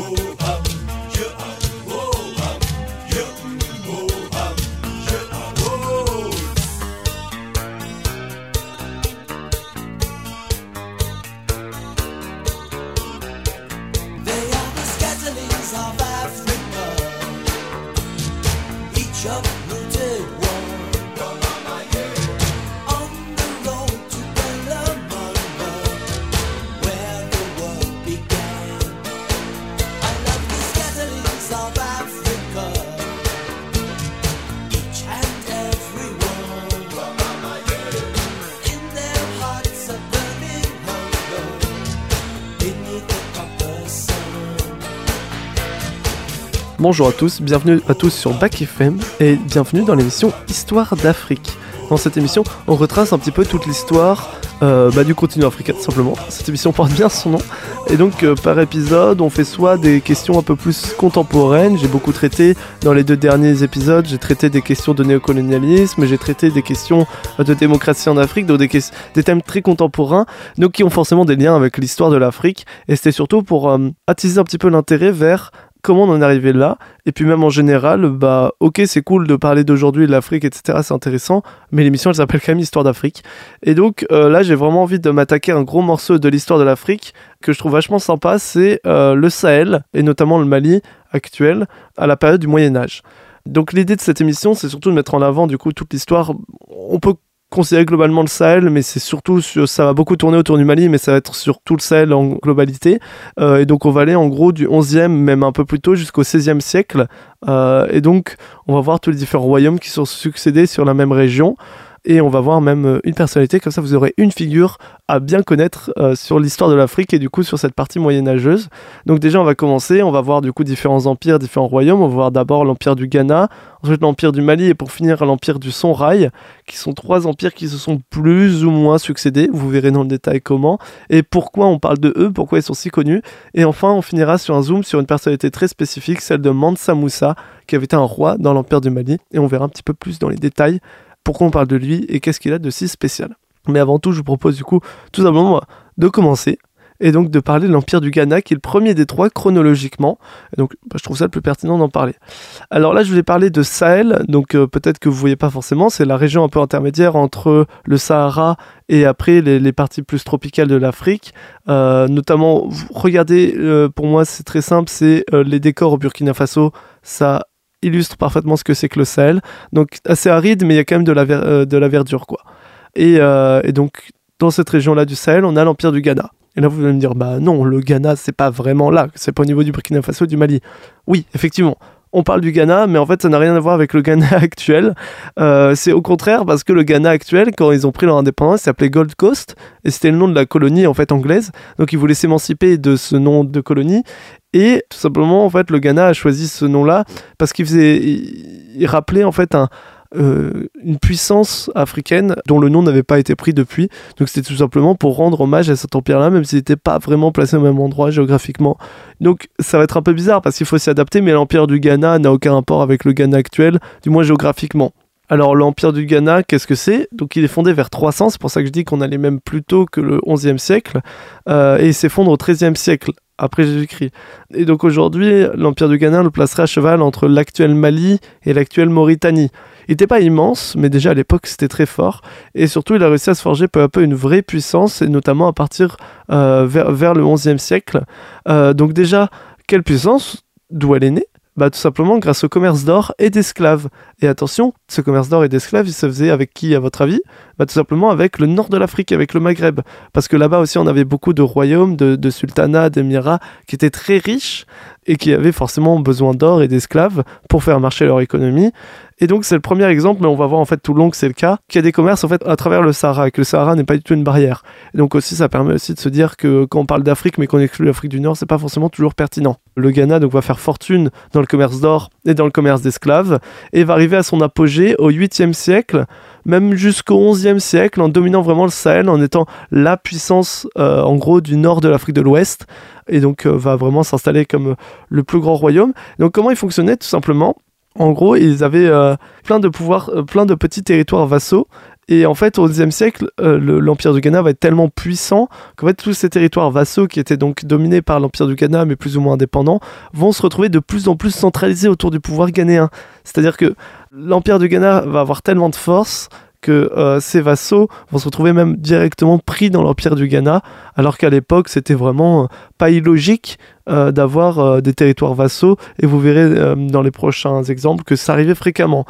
vou. Bonjour à tous, bienvenue à tous sur Bac FM et bienvenue dans l'émission Histoire d'Afrique. Dans cette émission, on retrace un petit peu toute l'histoire euh, bah, du continent africain tout simplement. Cette émission porte bien son nom. Et donc euh, par épisode, on fait soit des questions un peu plus contemporaines. J'ai beaucoup traité dans les deux derniers épisodes, j'ai traité des questions de néocolonialisme, j'ai traité des questions de démocratie en Afrique, donc des, thèmes très contemporains, donc qui ont forcément des liens avec l'histoire de l'Afrique. Et c'était surtout pour euh, attiser un petit peu l'intérêt vers comment on en est arrivé là. Et puis même en général, bah ok c'est cool de parler d'aujourd'hui de l'Afrique, etc. C'est intéressant, mais l'émission elle s'appelle quand même Histoire d'Afrique. Et donc euh, là j'ai vraiment envie de m'attaquer à un gros morceau de l'histoire de l'Afrique que je trouve vachement sympa, c'est euh, le Sahel, et notamment le Mali actuel, à la période du Moyen Âge. Donc l'idée de cette émission, c'est surtout de mettre en avant du coup toute l'histoire. On peut considérer globalement le Sahel, mais c'est surtout ça va beaucoup tourner autour du Mali, mais ça va être sur tout le Sahel en globalité. Euh, et donc on va aller en gros du 11e, même un peu plus tôt, jusqu'au 16e siècle. Euh, et donc on va voir tous les différents royaumes qui sont succédés sur la même région et on va voir même euh, une personnalité, comme ça vous aurez une figure à bien connaître euh, sur l'histoire de l'Afrique et du coup sur cette partie moyenâgeuse. Donc déjà on va commencer, on va voir du coup différents empires, différents royaumes, on va voir d'abord l'empire du Ghana, ensuite l'empire du Mali et pour finir l'empire du Sonrail, qui sont trois empires qui se sont plus ou moins succédés, vous verrez dans le détail comment, et pourquoi on parle de eux, pourquoi ils sont si connus, et enfin on finira sur un zoom sur une personnalité très spécifique, celle de Mansa Moussa, qui avait été un roi dans l'empire du Mali, et on verra un petit peu plus dans les détails pourquoi on parle de lui et qu'est-ce qu'il a de si spécial. Mais avant tout, je vous propose du coup tout simplement de commencer et donc de parler de l'Empire du Ghana, qui est le premier des trois chronologiquement. Donc, bah, je trouve ça le plus pertinent d'en parler. Alors là, je voulais parler de Sahel, donc euh, peut-être que vous voyez pas forcément, c'est la région un peu intermédiaire entre le Sahara et après les, parties plus tropicales de l'Afrique. Euh, notamment, regardez, euh, pour moi, c'est très simple, c'est les décors au Burkina Faso. Ça illustre parfaitement ce que c'est que le Sahel. Donc assez aride, mais il y a quand même de la, euh, de la verdure, quoi. Euh, et, donc, dans cette région-là du Sahel, on a l'Empire du Ghana. Et là, vous allez me dire, bah non, le Ghana, c'est pas vraiment là, c'est pas au niveau du Burkina Faso, du Mali. Oui, effectivement, on parle du Ghana, mais en fait, ça n'a rien à voir avec le Ghana actuel. Euh, c'est au contraire parce que le Ghana actuel, quand ils ont pris leur indépendance, s'appelait Gold Coast, et c'était le nom de la colonie en fait anglaise. Donc ils voulaient s'émanciper de ce nom de colonie, et tout simplement, en fait, le Ghana a choisi ce nom-là parce qu'il faisait, il rappelait en fait euh, une puissance africaine dont le nom n'avait pas été pris depuis. Donc c'était tout simplement pour rendre hommage à cet empire-là, même s'il n'était pas vraiment placé au même endroit géographiquement. Donc ça va être un peu bizarre parce qu'il faut s'y adapter, mais l'empire du Ghana n'a aucun rapport avec le Ghana actuel, du moins géographiquement. Alors l'Empire du Ghana, qu'est-ce que c'est? Donc il est fondé vers 300, c'est pour ça que je dis qu'on allait même plus tôt que le 11e siècle, euh, et il s'effondre au 13e siècle après Jésus-Christ. Et donc aujourd'hui, l'Empire du Ghana le placerait à cheval entre l'actuel Mali et l'actuelle Mauritanie. Il n'était pas immense, mais déjà à l'époque c'était très fort. Et surtout, il a réussi à se forger peu à peu une vraie puissance, et notamment à partir euh, vers, le 11e siècle. Euh, donc déjà, quelle puissance? D'où elle est née? Bah, tout simplement grâce au commerce d'or et d'esclaves. Et attention, ce commerce d'or et d'esclaves, il se faisait avec qui, à votre avis? Bah, Tout simplement avec le nord de l'Afrique, avec le Maghreb. Parce que là-bas aussi, on avait beaucoup de royaumes, de, sultanats, d'émirats qui étaient très riches et qui avaient forcément besoin d'or et d'esclaves pour faire marcher leur économie. Et donc c'est le premier exemple, mais on va voir en fait tout le long que c'est le cas, qu'il y a des commerces en fait à travers le Sahara, et que le Sahara n'est pas du tout une barrière. Et donc aussi ça permet aussi de se dire que quand on parle d'Afrique mais qu'on exclut l'Afrique du Nord, c'est pas forcément toujours pertinent. Le Ghana donc va faire fortune dans le commerce d'or et dans le commerce d'esclaves, et va arriver à son apogée au 8e siècle, même jusqu'au 11e siècle, en dominant vraiment le Sahel, en étant la puissance euh, en gros du nord de l'Afrique de l'Ouest, et donc euh, va vraiment s'installer comme le plus grand royaume. Donc comment il fonctionnait tout simplement? En gros, ils avaient euh, plein de pouvoirs, euh, plein de petits territoires vassaux Et en fait, au XIe siècle, euh, l'Empire du Ghana va être tellement puissant qu'en fait, tous ces territoires vassaux qui étaient donc dominés par l'Empire du Ghana, mais plus ou moins indépendants, vont se retrouver de plus en plus centralisés autour du pouvoir ghanéen. C'est-à-dire que l'Empire du Ghana va avoir tellement de force que euh, ces vassaux vont se retrouver même directement pris dans l'empire du Ghana, alors qu'à l'époque c'était vraiment euh, pas illogique d'avoir des territoires vassaux, et vous verrez dans les prochains exemples que ça arrivait fréquemment.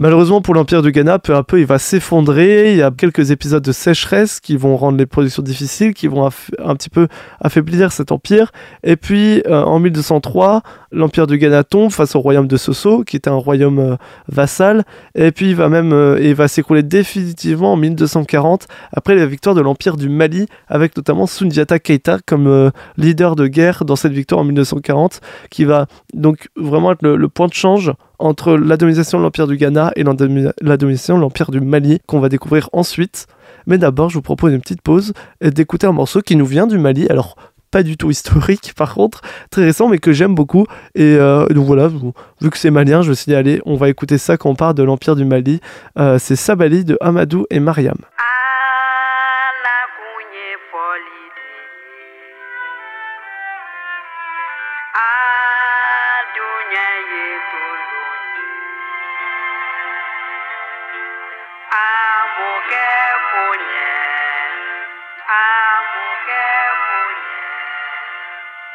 Malheureusement pour l'Empire du Ghana, peu à peu il va s'effondrer, il y a quelques épisodes de sécheresse qui vont rendre les productions difficiles, qui vont un petit peu affaiblir cet empire, et puis euh, en 1203, l'Empire du Ghana tombe face au royaume de Soso, qui était un royaume euh, vassal, et puis il va même euh, va s'écrouler définitivement en 1240, après la victoire de l'Empire du Mali, avec notamment Sundiata Keita comme leader de guerre dans cette victoire en 1940, qui va donc vraiment être le point de change entre la domination de l'Empire du Ghana et la de l'Empire du Mali, qu'on va découvrir ensuite. Mais d'abord, je vous propose une petite pause et d'écouter un morceau qui nous vient du Mali. Alors, pas du tout historique par contre, très récent mais que j'aime beaucoup. Et euh, donc voilà, vu que c'est malien, je me suis dit allez, on va écouter ça quand on parle de l'Empire du Mali. Euh, c'est Sabali de Amadou et Mariam.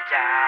down.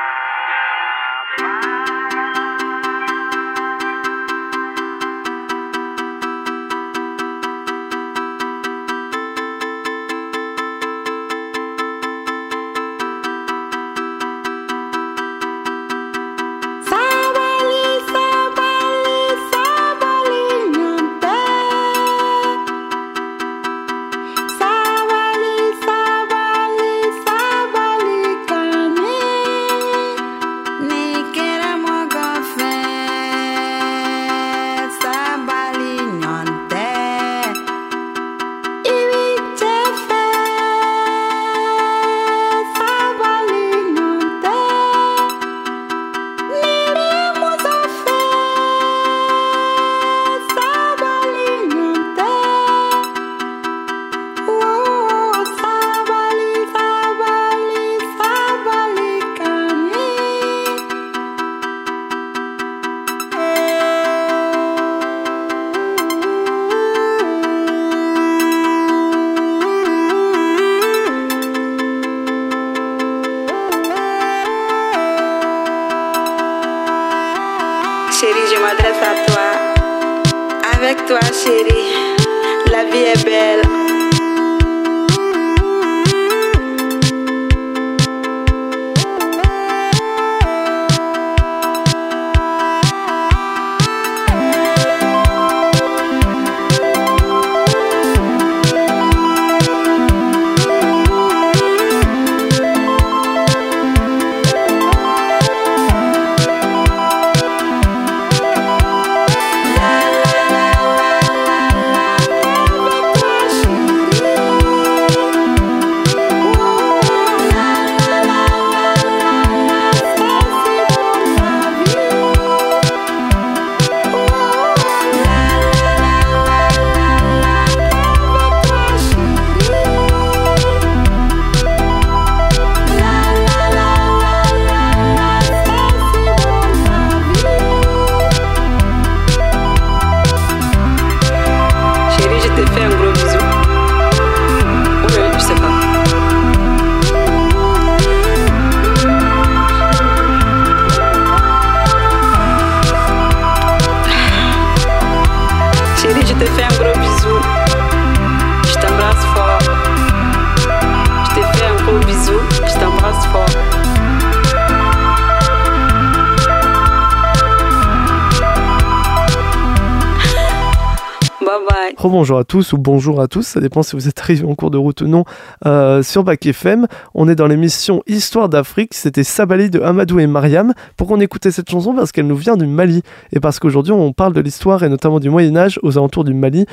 Bonjour à tous ou bonjour à tous, ça dépend si vous êtes arrivé en cours de route ou non, euh, sur Bac FM. On est dans l'émission Histoire d'Afrique, c'était Sabali de Amadou et Mariam. Pourquoi on écoutait cette chanson Parce qu'elle nous vient du Mali, et parce qu'aujourd'hui on parle de l'histoire et notamment du Moyen Âge aux alentours du Mali,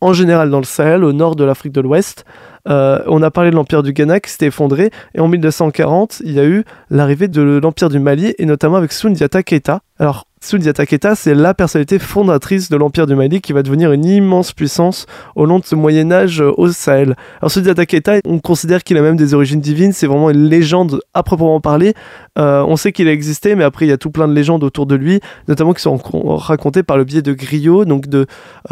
en général dans le Sahel, au nord de l'Afrique de l'Ouest. Euh, on a parlé de l'Empire du Ghana qui s'était effondré, et en 1240, il y a eu l'arrivée de l'Empire du Mali, et notamment avec Sundiata Keita, Alors, Sundiata Keita, c'est la personnalité fondatrice de l'Empire du Mali qui va devenir une immense puissance au long de ce Moyen Âge euh, au Sahel. Alors Sundiata Keita, on considère qu'il a même des origines divines, c'est vraiment une légende à proprement parler. Euh, on sait qu'il a existé, mais après il y a tout plein de légendes autour de lui, notamment qui sont racontées par le biais de griots, donc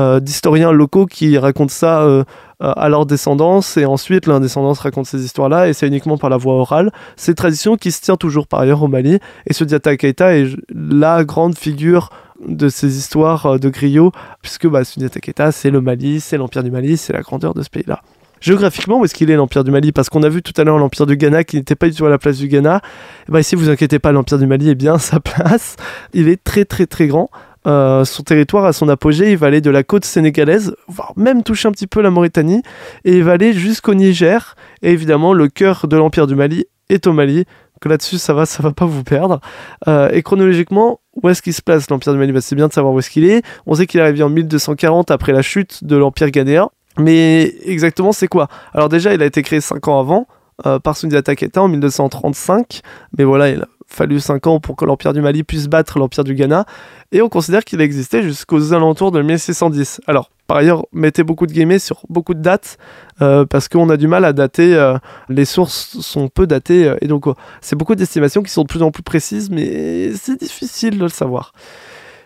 euh, d'historiens locaux qui racontent ça à leur descendance et ensuite leur descendance raconte ces histoires-là et c'est uniquement par la voix orale. C'est une tradition qui se tient toujours par ailleurs au Mali et Sundiata Keita est la grande figure de ces histoires euh, de griots, puisque bah, Sundiata Keita, c'est le Mali, c'est l'Empire du Mali, c'est la grandeur de ce pays-là. Géographiquement, où est-ce qu'il est l'Empire du Mali? Parce qu'on a vu tout à l'heure l'Empire du Ghana qui n'était pas du tout à la place du Ghana. Et bah ici, vous inquiétez pas, l'Empire du Mali est bien sa place. Il est très très très grand. Euh, son territoire à son apogée, il va aller de la côte sénégalaise, voire même toucher un petit peu la Mauritanie, et il va aller jusqu'au Niger. Et évidemment, le cœur de l'Empire du Mali est au Mali, que là-dessus, ça va, ça va pas vous perdre. Euh, et chronologiquement, où est-ce qu'il se place l'Empire du Mali? Bah, C'est bien de savoir où est-ce qu'il est. On sait qu'il est arrivé en 1240 après la chute de l'Empire ghanéen. Mais exactement, c'est quoi? Alors déjà, il a été créé 5 ans avant, euh, par Sundiata Keita en 1235. Mais voilà, il a fallu 5 ans pour que l'Empire du Mali puisse battre l'Empire du Ghana. Et on considère qu'il a existé jusqu'aux alentours de 1610. Alors, par ailleurs, mettez beaucoup de guillemets sur beaucoup de dates, euh, parce qu'on a du mal à dater, euh, les sources sont peu datées, euh, et donc c'est beaucoup d'estimations qui sont de plus en plus précises, mais c'est difficile de le savoir.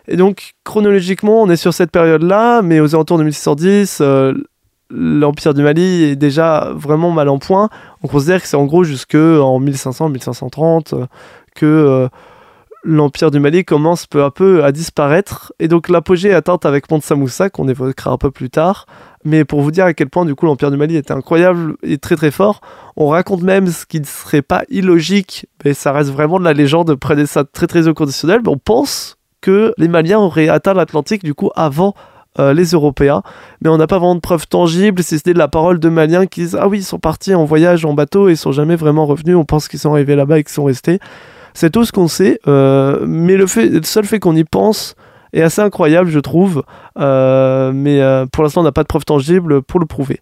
Et donc, chronologiquement, on est sur cette période-là, mais aux alentours de 1610, l'Empire du Mali est déjà vraiment mal en point. On considère que c'est en gros jusqu'en 1500-1530 que l'Empire du Mali commence peu à peu à disparaître. Et donc l'apogée est atteinte avec Pont Samoussa, qu'on évoquera un peu plus tard. Mais pour vous dire à quel point du coup l'Empire du Mali était incroyable et très très fort, on raconte même ce qui ne serait pas illogique, mais ça reste vraiment de la légende près des très très conditionnel, mais on pense que les Maliens auraient atteint l'Atlantique du coup avant euh, les Européens, mais on n'a pas vraiment de preuves tangibles, c'est de la parole de Maliens qui disent ah oui ils sont partis en voyage en bateau et ils sont jamais vraiment revenus, on pense qu'ils sont arrivés là-bas et qu'ils sont restés. C'est tout ce qu'on sait, euh, mais le, fait, le seul fait qu'on y pense est assez incroyable, je trouve. Euh, mais euh, pour l'instant, on n'a pas de preuves tangibles pour le prouver.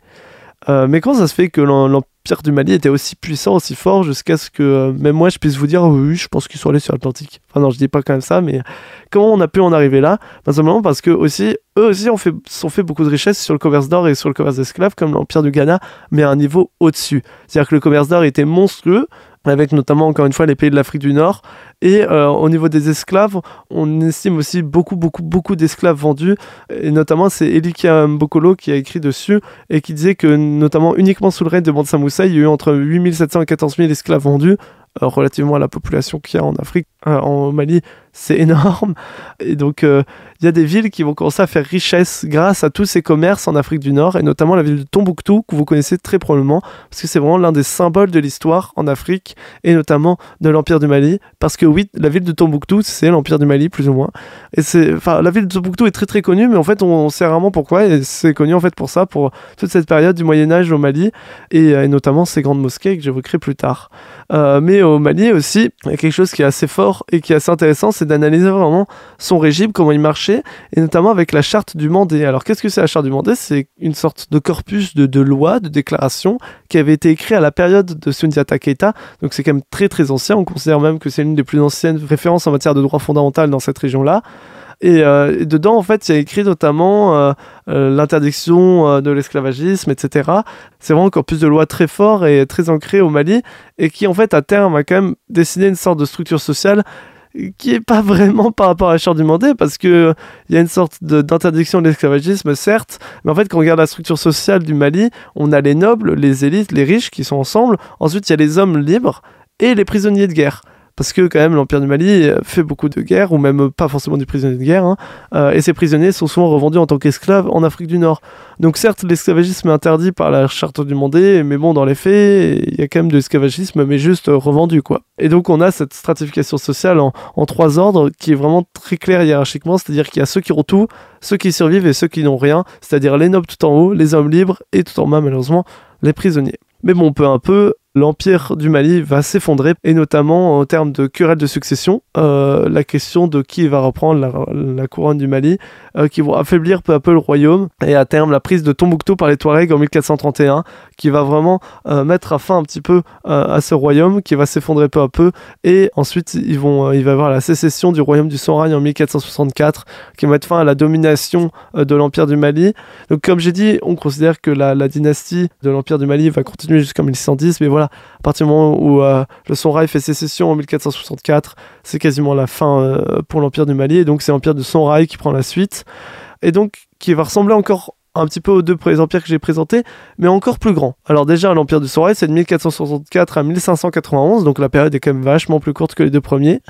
mais comment ça se fait que l'Empire du Mali était aussi puissant, aussi fort, jusqu'à ce que même moi je puisse vous dire oui, je pense qu'ils sont allés sur l'Atlantique. Enfin non, je dis pas quand même ça, mais comment on a pu en arriver là? Simplement parce que aussi, eux aussi ont fait, sont fait beaucoup de richesses sur le commerce d'or et sur le commerce d'esclaves, comme l'Empire du Ghana, mais à un niveau au-dessus. C'est-à-dire que le commerce d'or était monstrueux, avec notamment encore une fois les pays de l'Afrique du Nord. Et euh, au niveau des esclaves, on estime aussi beaucoup, beaucoup, beaucoup d'esclaves vendus. Et notamment, c'est Elika Mbokolo qui a écrit dessus et qui disait que, notamment, uniquement sous le règne de Mansa Moussa, il y a eu entre 8700 et 14 000 esclaves vendus. Euh, relativement à la population qu'il y a en Afrique, euh, en Mali, c'est énorme. Et donc, euh, il y a des villes qui vont commencer à faire richesse grâce à tous ces commerces en Afrique du Nord, et notamment la ville de Tombouctou, que vous connaissez très probablement, parce que c'est vraiment l'un des symboles de l'histoire en Afrique, et notamment de l'Empire du Mali. Parce que oui, la ville de Tombouctou, c'est l'Empire du Mali, plus ou moins. Et c'est, enfin, la ville de Tombouctou est très très connue, mais en fait, on, sait rarement pourquoi, et c'est connu en fait pour ça, pour toute cette période du Moyen-Âge au Mali, et, et, notamment ces grandes mosquées que j'évoquerai plus tard. mais au Mali aussi, il y a quelque chose qui est assez fort et qui est assez intéressant, c'est d'analyser vraiment son régime, comment il marchait, et notamment avec la charte du Mandé. Alors qu'est-ce que c'est la charte du Mandé? C'est une sorte de corpus de, lois, de déclarations qui avait été écrit à la période de Sundiata Keita, donc c'est quand même très très ancien, on considère même que c'est l'une des plus anciennes références en matière de droit fondamental dans cette région-là. Euh, et, dedans, en fait, il y a écrit notamment euh, euh, l'interdiction de l'esclavagisme, etc. C'est vraiment encore plus de lois très fort et très ancrées au Mali, et qui, en fait, à terme, a quand même dessiné une sorte de structure sociale qui est pas vraiment par rapport à la charte du Mandé, parce que il y a une sorte d'interdiction de, l'esclavagisme, certes, mais en fait, quand on regarde la structure sociale du Mali, on a les nobles, les élites, les riches qui sont ensemble. Ensuite, il y a les hommes libres et les prisonniers de guerre parce que quand même l'Empire du Mali euh, fait beaucoup de guerres, ou même pas forcément des prisonniers de guerre, hein, euh, et ces prisonniers sont souvent revendus en tant qu'esclaves en Afrique du Nord. Donc certes, l'esclavagisme est interdit par la charte du Mandé, mais bon, dans les faits, il y a quand même de l'esclavagisme, mais juste revendu, quoi. Et donc on a cette stratification sociale en, en trois ordres qui est vraiment très claire hiérarchiquement, c'est-à-dire qu'il y a ceux qui ont tout, ceux qui survivent et ceux qui n'ont rien, c'est-à-dire les nobles tout en haut, les hommes libres, et tout en bas, malheureusement, les prisonniers. Mais bon, peu un peu, l'empire du Mali va s'effondrer, et notamment en termes de querelle de succession, euh, la question de qui va reprendre la, couronne du Mali, euh, qui vont affaiblir peu à peu le royaume, et à terme la prise de Tombouctou par les Touaregs en 1431, qui va vraiment euh, mettre à fin un petit peu à ce royaume, qui va s'effondrer peu à peu, et ensuite ils vont, il va y avoir la sécession du royaume du Sonrail en 1464, qui va mettre fin à la domination de l'empire du Mali. Donc comme j'ai dit, on considère que la, la dynastie de l'empire du Mali va continuer jusqu'en 1610, mais voilà, à partir du moment où euh, le Sonrail fait sécession en 1464, c'est quasiment la fin euh, pour l'Empire du Mali. Et donc c'est l'Empire de Sonrail qui prend la suite. Et donc qui va ressembler encore un petit peu aux deux premiers empires que j'ai présentés, mais encore plus grand. Alors déjà, l'Empire du Sonrail, c'est de 1464 à 1591, donc la période est quand même vachement plus courte que les deux premiers.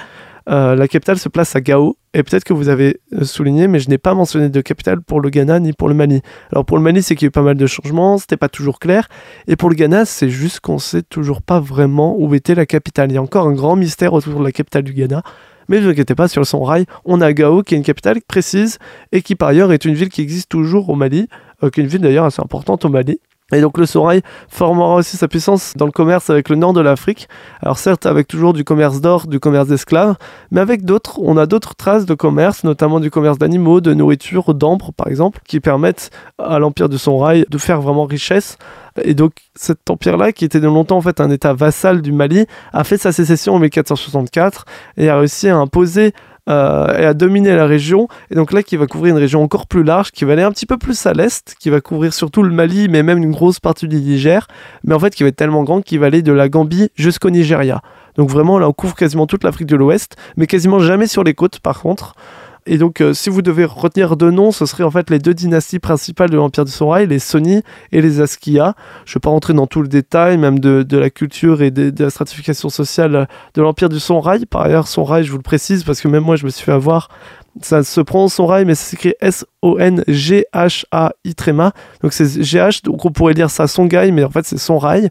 Euh, la capitale se place à Gao, et peut-être que vous avez euh, souligné, mais je n'ai pas mentionné de capitale pour le Ghana ni pour le Mali. Alors pour le Mali, c'est qu'il y a eu pas mal de changements, c'était pas toujours clair, et pour le Ghana, c'est juste qu'on sait toujours pas vraiment où était la capitale. Il y a encore un grand mystère autour de la capitale du Ghana. Mais ne vous inquiétez pas, sur le son rail, on a Gao, qui est une capitale précise et qui par ailleurs est une ville qui existe toujours au Mali, euh, qui est une ville d'ailleurs assez importante au Mali. Et donc le Sorail formera aussi sa puissance dans le commerce avec le nord de l'Afrique. Alors certes avec toujours du commerce d'or, du commerce d'esclaves, mais avec d'autres, on a d'autres traces de commerce, notamment du commerce d'animaux, de nourriture, d'ambre par exemple, qui permettent à l'empire du Sorail de faire vraiment richesse. Et donc cet empire-là, qui était de longtemps en fait un état vassal du Mali, a fait sa sécession en 1464 et a réussi à imposer euh, et à dominer la région. Et donc là, qui va couvrir une région encore plus large, qui va aller un petit peu plus à l'est, qui va couvrir surtout le Mali, mais même une grosse partie du Niger, mais en fait qui va être tellement grande qu'il va aller de la Gambie jusqu'au Nigeria. Donc vraiment, là, on couvre quasiment toute l'Afrique de l'Ouest, mais quasiment jamais sur les côtes, par contre. Et donc, euh, si vous devez retenir deux noms, ce seraient en fait les deux dynasties principales de l'Empire du Sonrail, les Soni et les Askia. Je ne vais pas rentrer dans tout le détail, même de, la culture et de, la stratification sociale de l'Empire du Sonrail. Par ailleurs, Sonrail, je vous le précise, parce que même moi, je me suis fait avoir. Ça se prononce Sonrail, mais ça s'écrit S-O-N-G-H-A-I tréma. Donc c'est G-H, donc on pourrait dire ça Songhai, mais en fait c'est Sonrail.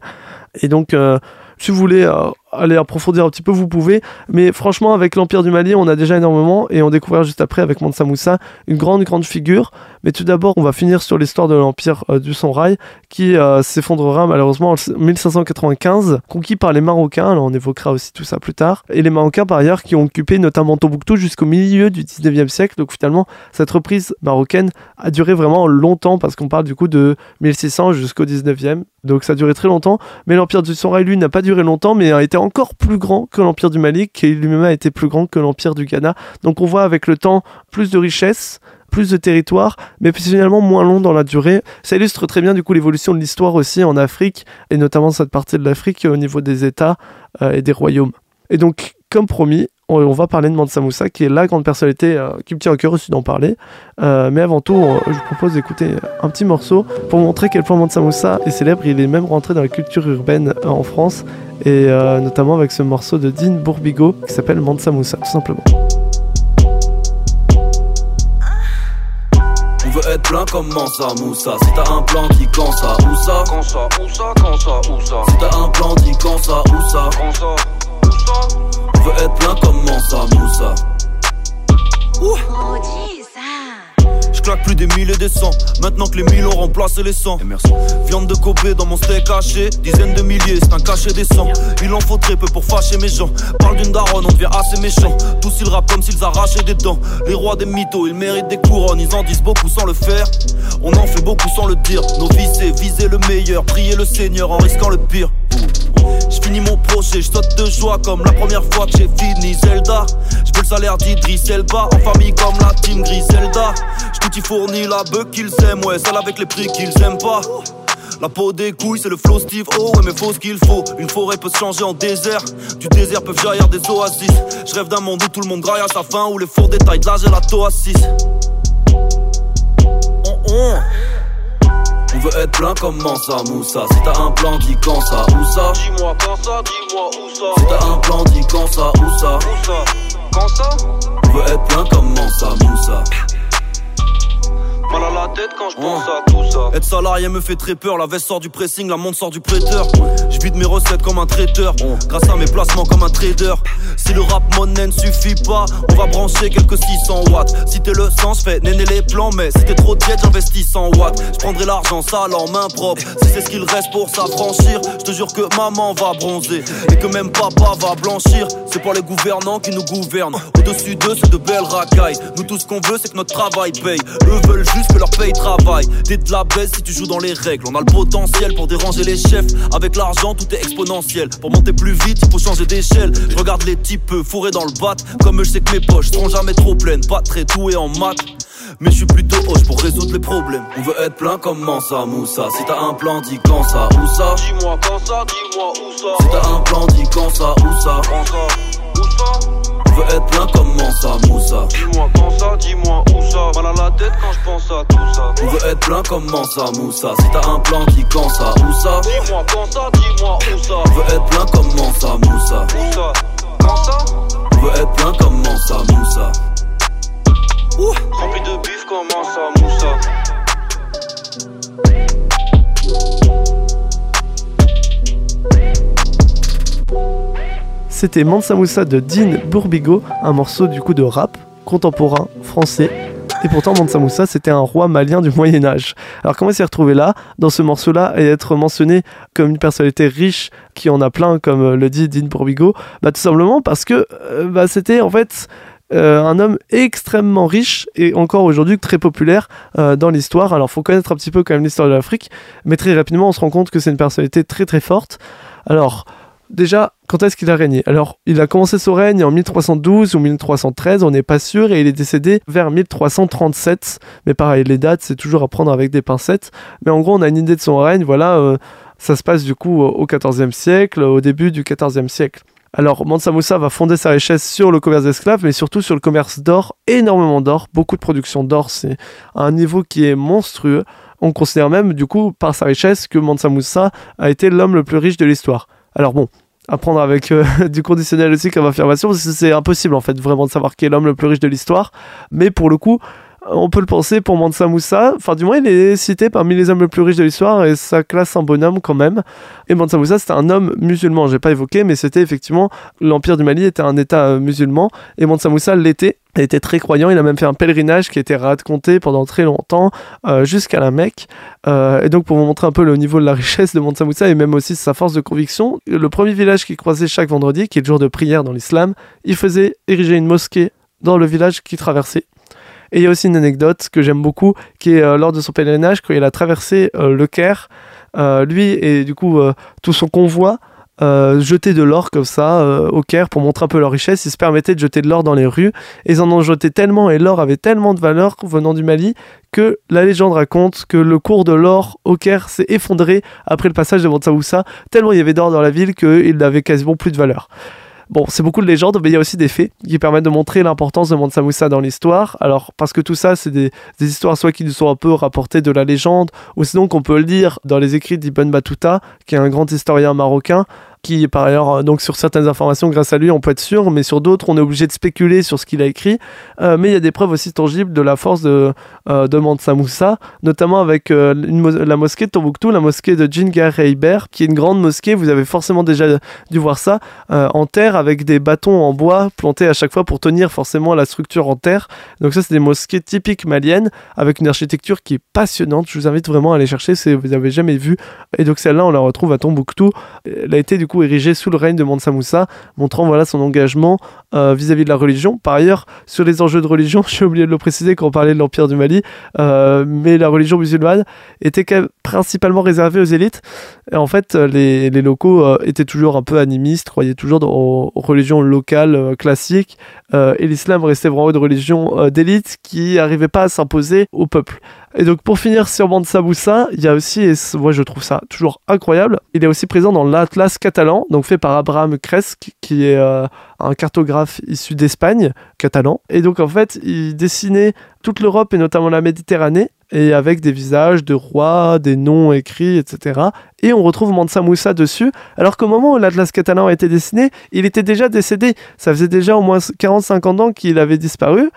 Et donc, euh, si vous voulez euh, aller approfondir un petit peu, vous pouvez. Mais franchement, avec l'Empire du Mali, on a déjà énormément et on découvre juste après avec Mansa Moussa une grande, grande figure. Mais tout d'abord, on va finir sur l'histoire de l'Empire euh, du Sonrail qui euh, s'effondrera malheureusement en 1595, conquis par les Marocains. Alors, on évoquera aussi tout ça plus tard. Et les Marocains, par ailleurs, qui ont occupé notamment Tombouctou jusqu'au milieu du 19e siècle. Donc, finalement, cette reprise marocaine a duré vraiment longtemps parce qu'on parle du coup de 1600 jusqu'au 19e. Donc, ça a duré très longtemps. Mais l'Empire du Sonrail, lui, n'a pas duré longtemps, mais a été encore plus grand que l'Empire du Mali, qui lui-même a été plus grand que l'Empire du Ghana. Donc on voit avec le temps plus de richesses, plus de territoire, mais finalement moins long dans la durée. Ça illustre très bien du coup l'évolution de l'histoire aussi en Afrique, et notamment cette partie de l'Afrique au niveau des États euh, et des royaumes. Et donc, comme promis, on, va parler de Mansa Moussa, qui est la grande personnalité euh, qui me tient au cœur aussi d'en parler. Euh, mais avant tout, je vous propose d'écouter un petit morceau pour montrer quel point Mansa Moussa est célèbre. Il est même rentré dans la culture urbaine en France et euh, notamment avec ce morceau de Dean Bourbigo qui s'appelle Mansa Moussa, tout simplement. On veut être plein comme Mansa Moussa. Si t'as un plan, dis quand ça, où ça? Quand ça, où ça, quand ça, où ça? Si t'as un plan, dis quand ça, où ça? Quand ça, où ça? On veut être plein comme Mansa Moussa. Ouh. Je claque plus des mille et des cents. Maintenant que les mille ont remplacé les cent. Viande de Kobe dans mon steak haché. Dizaines de milliers, c'est un cachet des sangs. Il en faut très peu pour fâcher mes gens. Parle d'une daronne, on devient assez méchant. Tous ils rappent comme s'ils arrachaient des dents. Les rois des mythos, ils méritent des couronnes. Ils en disent beaucoup sans le faire. On en fait beaucoup sans le dire. Nos vies, c'est viser le meilleur. Prier le Seigneur en risquant le pire. Je finis mon projet, je saute de joie comme la première fois que j'ai fini Zelda. Je le salaire d'Idris Elba, en famille comme la team Griselda. Je fournis la bœuf qu'ils aiment, ouais, celle avec les prix qu'ils aiment pas. La peau des couilles, c'est le flow Steve Oh, ouais, mais faut ce qu'il faut. Une forêt peut se changer en désert. Du désert peuvent jaillir des oasis. Je rêve d'un monde où tout le monde graille à sa fin, où les fours détaillent de la gelato à 6. On veut être plein comme Mansa Moussa. Si t'as un plan, dis quand ça, où ça Dis-moi quand ça, dis-moi où ça. Si t'as un plan, dis quand ça, où ça Où ça Quand ça On veut être plein comme Mansa Moussa. Mal à la tête, quand je pense à tout ça. Être salarié me fait très peur, la veste sort du pressing, la montre sort du prêteur. Je vide mes recettes comme un traiteur, grâce à mes placements comme un trader. Si le rap monnaie ne suffit pas, on va brancher quelques 600 watts. Si t'es le sens, fais néné les plans, mais si t'es trop tiède, j'investis 100 watts. Je prendrai l'argent sale en main propre. Si c'est ce qu'il reste pour s'affranchir, je te jure que maman va bronzer et que même papa va blanchir. C'est pas les gouvernants qui nous gouvernent. Au-dessus d'eux, c'est de belles racailles. Nous, tout ce qu'on veut, c'est que notre travail paye. Eux veulent juste que leur paye travaille. T'es de la baisse si tu joues dans les règles. On a le potentiel pour déranger les chefs. Avec l'argent, tout est exponentiel. Pour monter plus vite, il faut changer d'échelle. Je regarde les types fourrés dans le bat. Comme je sais que mes poches seront jamais trop pleines. Pas très doué en maths. Mais je suis plutôt hoche pour résoudre les problèmes. On veut être plein comme Mansa Moussa. Si t'as un plan, dis quand ça, où ça? Dis-moi quand ça, dis-moi où ça. Si t'as un plan, dis quand ça, où ça? Quand ça, où ça? On veut être plein comme Mansa Moussa? Dis-moi quand ça, dis-moi où ça. Mal à la tête quand je pense à tout ça. On veut être plein comme Mansa Moussa? Si t'as un plan, dis quand ça, où ça? Dis-moi quand ça, dis-moi où ça. On veut être plein comme Mansa Moussa? Où ça? Quand ça? On veut être plein comme Mansa Moussa? Rempli de bif comment ça, Moussa? C'était Mansa Moussa de Dean Bourbigo, un morceau du coup de rap contemporain français. Et pourtant, Mansa Moussa, c'était un roi malien du Moyen Âge. Alors comment s'est retrouvé là, dans ce morceau-là, et être mentionné comme une personnalité riche, qui en a plein, comme euh, le dit Dean Bourbigo? Bah tout simplement parce que euh, bah, c'était en fait euh, un homme extrêmement riche et encore aujourd'hui très populaire dans l'histoire. Alors faut connaître un petit peu quand même l'histoire de l'Afrique, mais très rapidement on se rend compte que c'est une personnalité très très forte. Alors déjà, quand est-ce qu'il a régné? Alors il a commencé son règne en 1312 ou 1313, on n'est pas sûr, et il est décédé vers 1337. Mais pareil, les dates c'est toujours à prendre avec des pincettes. Mais en gros on a une idée de son règne, voilà. euh, ça se passe du coup au XIVe siècle, au début du XIVe siècle. Alors, Mansa Moussa va fonder sa richesse sur le commerce d'esclaves, mais surtout sur le commerce d'or, énormément d'or, beaucoup de production d'or, c'est un niveau qui est monstrueux. On considère même, du coup, par sa richesse, que Mansa Moussa a été l'homme le plus riche de l'histoire. Alors bon, à prendre avec euh, du conditionnel aussi comme affirmation, parce que c'est impossible en fait vraiment de savoir qui est l'homme le plus riche de l'histoire, mais pour le coup, on peut le penser pour Mansa Moussa, enfin du moins il est cité parmi les hommes les plus riches de l'histoire et ça classe un bonhomme quand même. Et Mansa Moussa c'était un homme musulman, j'ai pas évoqué, mais c'était effectivement l'empire du Mali était un état euh, musulman et Mansa Moussa l'était. Il était très croyant, il a même fait un pèlerinage qui été raconté pendant très longtemps euh, jusqu'à la Mecque. Euh, et donc pour vous montrer un peu le niveau de la richesse de Mansa Moussa et même aussi sa force de conviction, le premier village qu'il croisait chaque vendredi, qui est le jour de prière dans l'islam, il faisait ériger une mosquée dans le village qu'il traversait. Et il y a aussi une anecdote que j'aime beaucoup, qui est euh, lors de son pèlerinage, quand il a traversé euh, le Caire, euh, lui et du coup tout son convoi euh, jetaient de l'or comme ça au Caire pour montrer un peu leur richesse. Ils se permettaient de jeter de l'or dans les rues. Et ils en ont jeté tellement et l'or avait tellement de valeur venant du Mali que la légende raconte que le cours de l'or au Caire s'est effondré après le passage de Mansa tellement il y avait d'or dans la ville qu'il n'avait quasiment plus de valeur. Bon, c'est beaucoup de légendes, mais il y a aussi des faits qui permettent de montrer l'importance de Mansa Moussa dans l'histoire. Alors, parce que tout ça, c'est des, des histoires soit qui nous sont un peu rapportées de la légende, ou sinon qu'on peut le lire dans les écrits d'Ibn Battuta, qui est un grand historien marocain, qui par ailleurs, euh, donc sur certaines informations, grâce à lui, on peut être sûr, mais sur d'autres, on est obligé de spéculer sur ce qu'il a écrit. Euh, mais il y a des preuves aussi tangibles de la force de, euh, de Mansa Moussa, notamment avec euh, la mosquée de Tombouctou, la mosquée de Heiber, qui est une grande mosquée, vous avez forcément déjà dû voir ça, en terre avec des bâtons en bois plantés à chaque fois pour tenir forcément la structure en terre. Donc ça, c'est des mosquées typiques maliennes avec une architecture qui est passionnante. Je vous invite vraiment à aller chercher si vous n'avez jamais vu. Et donc celle-là, on la retrouve à Tombouctou. Elle a été du coup érigée sous le règne de Mansa Moussa, montrant voilà son engagement euh, vis-à-vis de la religion. Par ailleurs, sur les enjeux de religion, j'ai oublié de le préciser quand on parlait de l'Empire du Mali, euh, mais la religion musulmane était principalement réservée aux élites. Et en fait, euh, les, locaux étaient toujours un peu animistes, croyaient toujours aux, religions locales classiques, et l'islam restait vraiment une religion d'élite qui n'arrivait pas à s'imposer au peuple. Et donc pour finir sur Mansa Moussa, il y a aussi, et moi je trouve ça toujours incroyable, il est aussi présent dans l'Atlas catalan, donc fait par Abraham Cresque, qui est euh, un cartographe issu d'Espagne, catalan. Et donc en fait, il dessinait toute l'Europe et notamment la Méditerranée, et avec des visages de rois, des noms écrits, etc. Et on retrouve Mansa Moussa dessus, alors qu'au moment où l'Atlas catalan a été dessiné, il était déjà décédé. Ça faisait déjà au moins 40-50 ans qu'il avait disparu.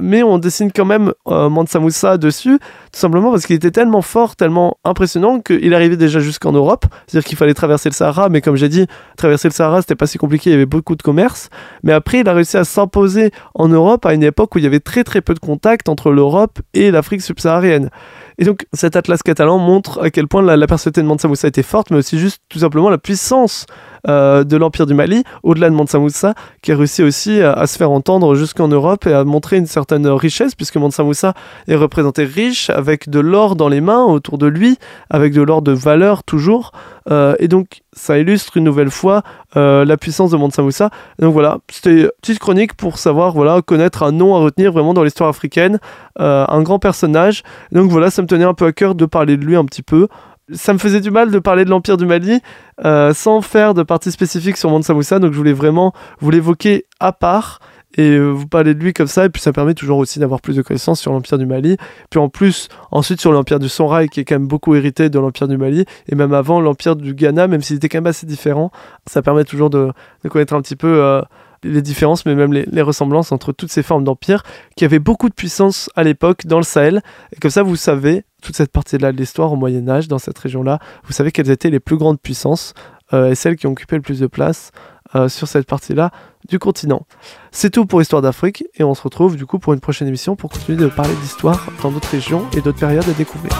Mais on dessine quand même euh, Mansa Moussa dessus, tout simplement parce qu'il était tellement fort, tellement impressionnant qu'il arrivait déjà jusqu'en Europe. C'est-à-dire qu'il fallait traverser le Sahara, mais comme j'ai dit, traverser le Sahara, c'était pas si compliqué, il y avait beaucoup de commerce. Mais après, il a réussi à s'imposer en Europe à une époque où il y avait très très peu de contact entre l'Europe et l'Afrique subsaharienne. Et donc cet atlas catalan montre à quel point la, la personnalité de Mansa Moussa était forte, mais aussi juste tout simplement la puissance euh, de l'Empire du Mali, au-delà de Mansa Moussa, qui a réussi aussi à, se faire entendre jusqu'en Europe et à montrer une certaine richesse, puisque Mansa Moussa est représenté riche, avec de l'or dans les mains autour de lui, avec de l'or de valeur toujours. Euh, et donc ça illustre une nouvelle fois euh, la puissance de Mansa Moussa. Donc voilà, c'était une petite chronique pour savoir, voilà, connaître un nom à retenir vraiment dans l'histoire africaine, un grand personnage. Donc voilà, ça me tenait un peu à cœur de parler de lui un petit peu ça me faisait du mal de parler de l'Empire du Mali euh, sans faire de partie spécifique sur Mansa donc je voulais vraiment vous l'évoquer à part et euh, vous parler de lui comme ça, et puis ça permet toujours aussi d'avoir plus de connaissances sur l'Empire du Mali, puis en plus, ensuite sur l'Empire du Songhai, qui est quand même beaucoup hérité de l'Empire du Mali, et même avant l'Empire du Ghana, même s'il était quand même assez différent, ça permet toujours de, connaître un petit peu... Euh, les différences, mais même les, ressemblances entre toutes ces formes d'empire qui avaient beaucoup de puissance à l'époque dans le Sahel. Et comme ça, vous savez, toute cette partie-là de l'histoire au Moyen Âge, dans cette région-là, vous savez quelles étaient les plus grandes puissances euh, et celles qui ont occupé le plus de place euh, sur cette partie-là du continent. C'est tout pour Histoire d'Afrique et on se retrouve du coup pour une prochaine émission pour continuer de parler d'histoire dans d'autres régions et d'autres périodes à découvrir.